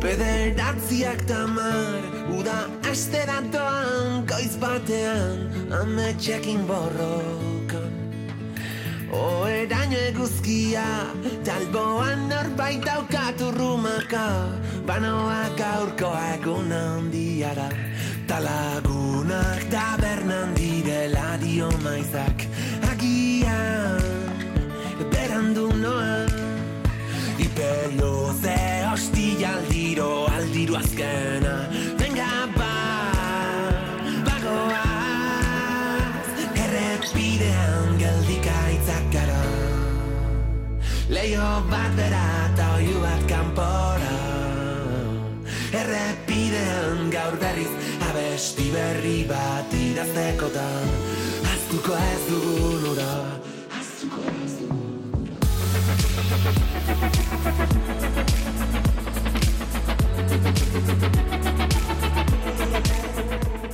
Bederatziak tamar, uda aste datoan, goiz batean, ametxekin borrokan. Oeraino eguzkia, talboan norbait daukatu rumaka, banoak aurkoa egun handiara, talagunak tabernan direla dio maizak, agian, berandu noa, iperio ze aldiro, aldiro azkena, venga ba, bagoaz, errepidean geldik aitzak gara. Leio bat bera eta oiu bat kanpora, errepidean gaur berriz abesti berri bat idaztekotan, aztuko ez dugun ura.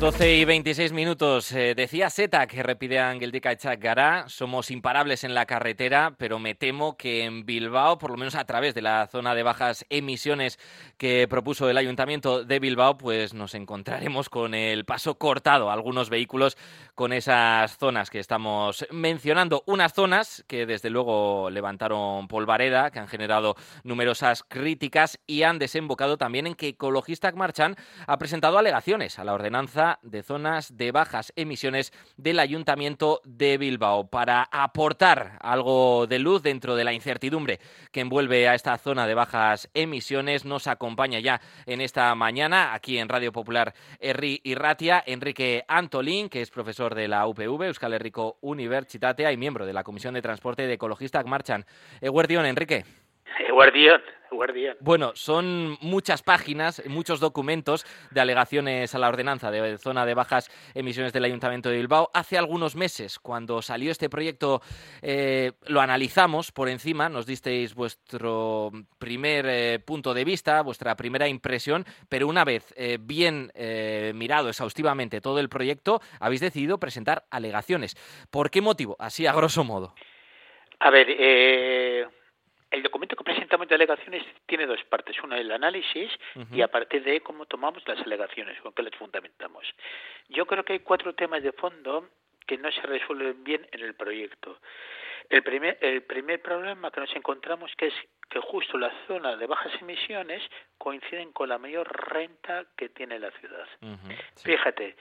12 y 26 minutos. Eh, decía Seta que repidean Geldika Echak Gara. Somos imparables en la carretera, pero me temo que en Bilbao, por lo menos a través de la zona de bajas emisiones que propuso el Ayuntamiento de Bilbao, pues nos encontraremos con el paso cortado algunos vehículos con esas zonas que estamos mencionando. Unas zonas que desde luego levantaron polvareda, que han generado numerosas críticas y han desembocado también en que Ecologistak Marchan ha presentado alegaciones a la ordenanza de zonas de bajas emisiones del Ayuntamiento de Bilbao para aportar algo de luz dentro de la incertidumbre que envuelve a esta zona de bajas emisiones. Nos acompaña ya en esta mañana aquí en Radio Popular Herri y Ratia Enrique Antolín, que es profesor de la UPV, Euskal Herriko Unibertsitatea y miembro de la Comisión de Transporte de Ecologistas Marchan. Eguardión, Enrique. Eguardión. Guardián. Bueno, son muchas páginas, muchos documentos de alegaciones a la ordenanza de zona de bajas emisiones del Ayuntamiento de Bilbao. Hace algunos meses, cuando salió este proyecto, eh, lo analizamos por encima, nos disteis vuestro primer eh, punto de vista, vuestra primera impresión, pero una vez eh, bien eh, mirado exhaustivamente todo el proyecto, habéis decidido presentar alegaciones. ¿Por qué motivo? Así a grosso modo. A ver, eh, el documento que presentamos de alegaciones tiene dos partes. Una, el análisis uh -huh. y a partir de ahí cómo tomamos las alegaciones, con qué las fundamentamos. Yo creo que hay cuatro temas de fondo que no se resuelven bien en el proyecto. El primer, el primer problema que nos encontramos que es que justo la zona de bajas emisiones coinciden con la mayor renta que tiene la ciudad. Uh -huh, sí. Fíjate,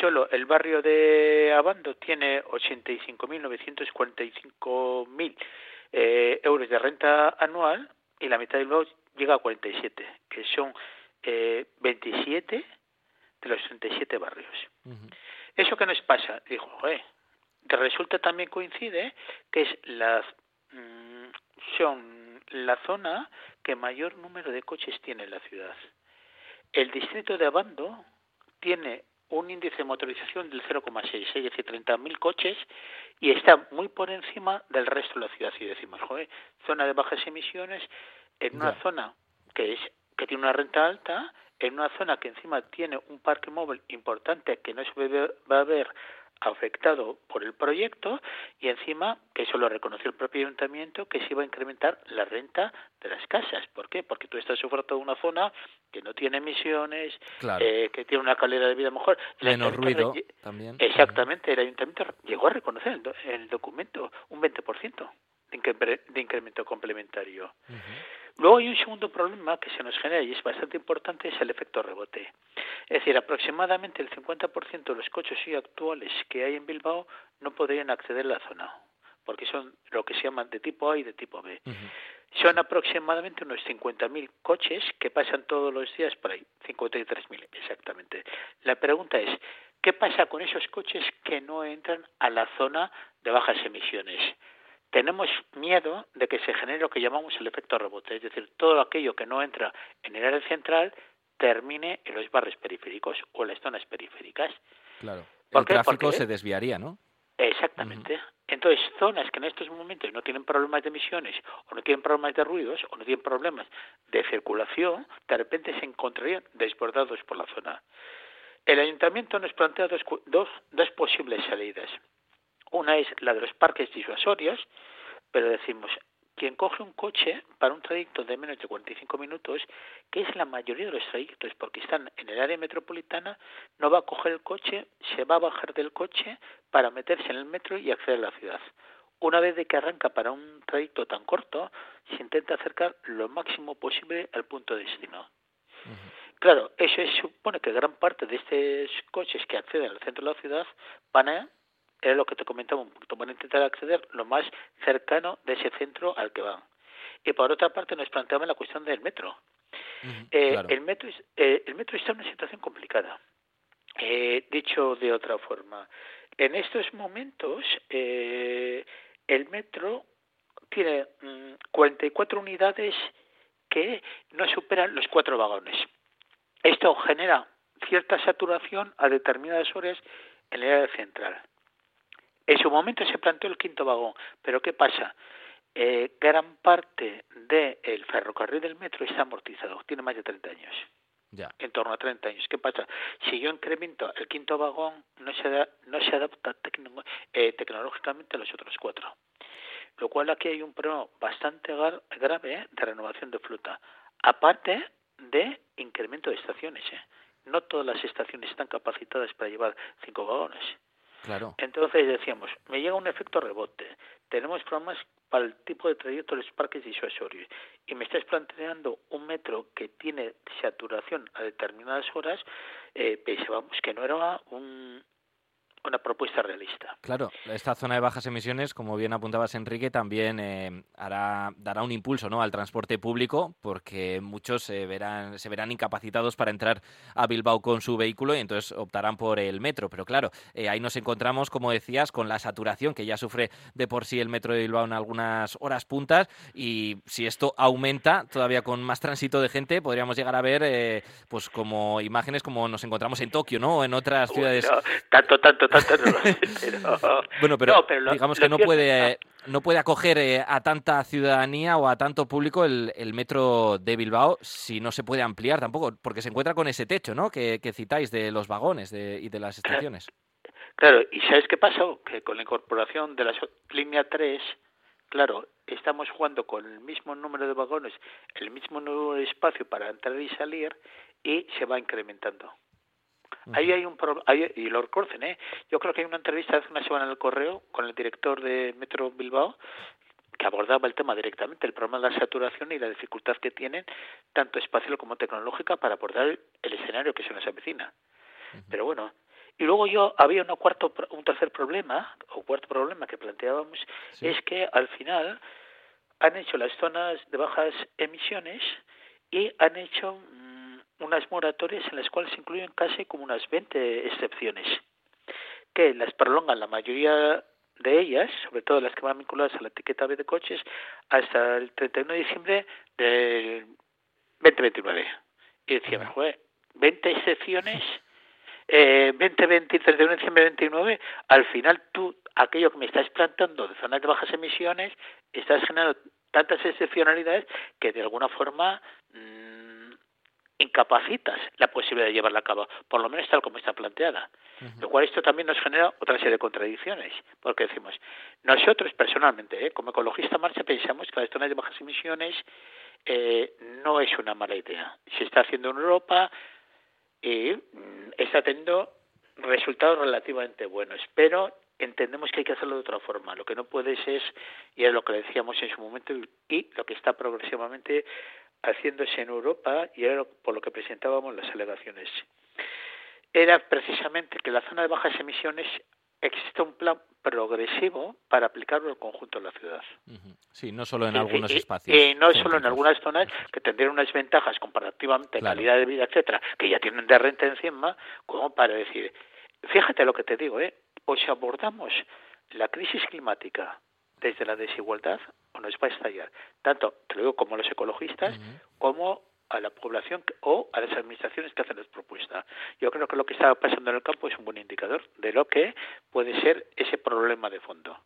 solo el barrio de Abando tiene 85.945.000 eh, euros de renta anual y la mitad de luego llega a 47, que son eh, 27 de los 37 barrios. Uh -huh. ¿Eso qué nos pasa? Dijo, eh, resulta también coincide que es la, mmm, son la zona que mayor número de coches tiene en la ciudad. El distrito de Abando tiene un índice de motorización del 0,6, es decir, 30.000 coches, y está muy por encima del resto de la ciudad. Y decimos, joder, zona de bajas emisiones, en una yeah. zona que es que tiene una renta alta, en una zona que encima tiene un parque móvil importante que no se va a ver afectado por el proyecto y encima que eso lo reconoció el propio ayuntamiento que se iba a incrementar la renta de las casas. ¿Por qué? Porque tú estás ofertando una zona que no tiene emisiones, claro. eh, que tiene una calidad de vida mejor. Menos ruido también. Exactamente, el ayuntamiento llegó a reconocer el, el documento un 20% de, incre de incremento complementario. Uh -huh. Luego hay un segundo problema que se nos genera y es bastante importante, es el efecto rebote. Es decir, aproximadamente el 50% de los coches hoy actuales que hay en Bilbao no podrían acceder a la zona, porque son lo que se llaman de tipo A y de tipo B. Uh -huh. Son aproximadamente unos 50.000 coches que pasan todos los días por ahí, 53.000 exactamente. La pregunta es, ¿qué pasa con esos coches que no entran a la zona de bajas emisiones? Tenemos miedo de que se genere lo que llamamos el efecto rebote, es decir, todo aquello que no entra en el área central termine en los barrios periféricos o en las zonas periféricas. Claro. El qué? tráfico Porque, se desviaría, ¿no? Exactamente. Uh -huh. Entonces, zonas que en estos momentos no tienen problemas de emisiones, o no tienen problemas de ruidos, o no tienen problemas de circulación, de repente se encontrarían desbordados por la zona. El ayuntamiento nos plantea dos, dos, dos posibles salidas. Una es la de los parques disuasorios, pero decimos, quien coge un coche para un trayecto de menos de 45 minutos, que es la mayoría de los trayectos, porque están en el área metropolitana, no va a coger el coche, se va a bajar del coche para meterse en el metro y acceder a la ciudad. Una vez de que arranca para un trayecto tan corto, se intenta acercar lo máximo posible al punto de destino. Claro, eso supone que gran parte de estos coches que acceden al centro de la ciudad van a era lo que te comentaba un punto, van a intentar acceder lo más cercano de ese centro al que van. Y por otra parte nos planteamos la cuestión del metro. Eh, el metro eh, el metro está en una situación complicada. Eh, dicho de otra forma, en estos momentos el metro tiene 44 mm, unidades que no superan los cuatro vagones. Esto genera cierta saturación a determinadas horas en el área central. En su momento se planteó el quinto vagón, pero ¿qué pasa? Eh, gran parte del ferrocarril del metro está amortizado, tiene más de 30 años. Ya. En torno a 30 años. ¿Qué pasa? Si yo incremento el quinto vagón, no se, no se adapta eh, tecnológicamente a los otros cuatro. Lo cual aquí hay un problema bastante grave eh, de renovación de flota. Aparte de incremento de estaciones. No todas las estaciones están capacitadas para llevar cinco vagones. Claro. Entonces decíamos, me llega un efecto rebote. Tenemos problemas para el tipo de trayecto de los parques disuasorios y me estás planteando un metro que tiene saturación a determinadas horas, eh, pensábamos que no era un, una propuesta realista. Claro, esta zona de bajas emisiones, como bien apuntabas Enrique, también eh, hará, dará un impulso ¿no? al transporte público porque muchos se verán, se verán incapacitados para entrar a Bilbao con su vehículo y entonces optarán por el metro. Pero claro, eh, ahí nos encontramos, como decías, con la saturación que ya sufre de por sí el metro de Bilbao en algunas horas puntas y si esto aumenta todavía con más tránsito de gente, podríamos llegar a ver eh, pues como imágenes como nos encontramos en Tokio ¿no? o en otras ciudades. tanto, tanto, bueno, pero, digamos que no puede, no puede acoger eh, a tanta ciudadanía o a tanto público el, metro de Bilbao si no se puede ampliar tampoco, porque se encuentra con ese techo, ¿no? Que, citáis de los vagones y de las estaciones. Claro, ¿y sabes qué pasó? Que con la incorporación de la línea 3, claro, estamos jugando con el mismo número de vagones, el mismo número de espacio para entrar y salir y se va incrementando. Ahí hay un problema, y lo reconocen, ¿eh? Yo creo que hay una entrevista hace una semana en el correo con el director de Metro Bilbao que abordaba el tema directamente, el problema de la saturación y la dificultad que tienen, tanto espacial como tecnológica, para abordar el escenario que se nos avecina. Pero bueno, y luego yo había un cuarto, un tercer problema, o cuarto problema que planteábamos, es que al final han hecho las zonas de bajas emisiones y han hecho unas moratorias en las cuales se incluyen casi como unas 20 excepciones, que las prolongan la mayoría de ellas, sobre todo las que van vinculadas a la etiqueta B de coches, hasta el 31 de diciembre del 2029. Y decía, joder, 20 excepciones, eh, 20, 20, 31 de diciembre 29, al final tú, aquello que me estás plantando de zonas de bajas emisiones, estás generando tantas excepcionalidades que de alguna forma mm, incapacitas la posibilidad de llevarla a cabo, por lo menos tal como está planteada. Lo cual esto también nos genera otra serie de contradicciones, porque decimos, nosotros personalmente, ¿eh? como ecologistas marcha, pensamos que las zonas de bajas emisiones eh, no es una mala idea. Se está haciendo en Europa y mm, está teniendo resultados relativamente buenos, pero entendemos que hay que hacerlo de otra forma. Lo que no puede es, y es lo que decíamos en su momento, y lo que está progresivamente haciéndose en Europa y era por lo que presentábamos las alegaciones. Era precisamente que en la zona de bajas emisiones existe un plan progresivo para aplicarlo al conjunto de la ciudad. Sí, no solo en algunos espacios. Y no solo en algunas zonas que tendrían unas ventajas comparativamente, calidad de vida, etcétera, que ya tienen de renta encima, como para decir, fíjate lo que te digo, ¿eh? o si abordamos la crisis climática desde la desigualdad o nos va a estallar, tanto, te lo digo, como a los ecologistas, como a la población o a las administraciones que hacen las propuestas. Yo creo que lo que está pasando en el campo es un buen indicador de lo que puede ser ese problema de fondo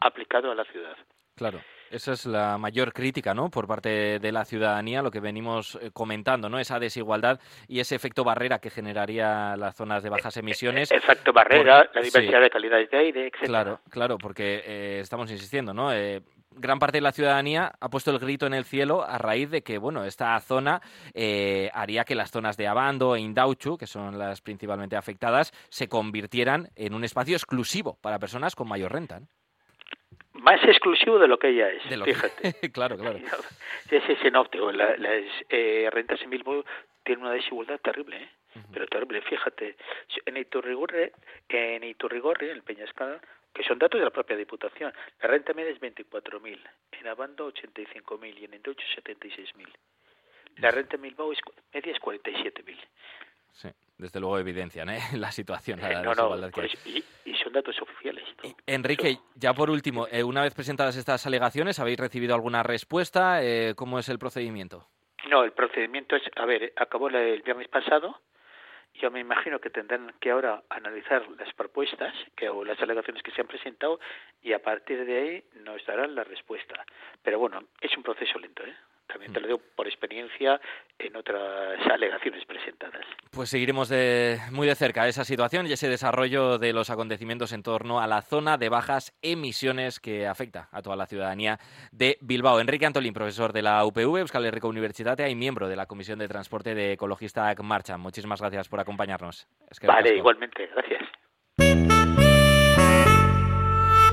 aplicado a la ciudad. Claro. Esa es la mayor crítica, ¿no? Por parte de la ciudadanía, lo que venimos eh, comentando, ¿no? Esa desigualdad y ese efecto barrera que generaría las zonas de bajas emisiones. Efecto barrera, la diversidad de calidades de aire, etc. Claro, claro, porque eh, estamos insistiendo, ¿no? Eh, gran parte de la ciudadanía ha puesto el grito en el cielo a raíz de que, bueno, esta zona eh, haría que las zonas de Abando e Indauchu, que son las principalmente afectadas, se convirtieran en un espacio exclusivo para personas con mayor renta. Más exclusivo de lo que ella es, fíjate. claro, claro. Ese es las eh, rentas en Bilbao tienen una desigualdad terrible, ¿eh? pero terrible. Fíjate, en Iturrigorri, en Iturrigorri, en Peñascada, que son datos de la propia Diputación. La renta media es 24.000, en Abando 85.000 y en Endocho 76.000. La renta en Bilbao es, media es 47.000. Sí, desde luego evidencian ¿eh? la situación. La eh, no, no, pues, y, son datos oficiales. Enrique, ya por último, eh, una vez presentadas estas alegaciones, ¿habéis recibido alguna respuesta? Eh, ¿Cómo es el procedimiento? No, el procedimiento es, a ver, acabó el viernes pasado, yo me imagino que tendrán que ahora analizar las propuestas que, o las alegaciones que se han presentado y a partir de ahí nos darán la respuesta. Pero bueno, es un proceso lento, ¿eh? También te lo digo por experiencia en otras alegaciones presentadas. Pues seguiremos de, muy de cerca esa situación y ese desarrollo de los acontecimientos en torno a la zona de bajas emisiones que afecta a toda la ciudadanía de Bilbao. Enrique Antolín, profesor de la UPV, Euskal Herriko Universitatea y miembro de la Comisión de Transporte de Ecologista Marcha. Muchísimas gracias por acompañarnos. vale, igualmente. Gracias.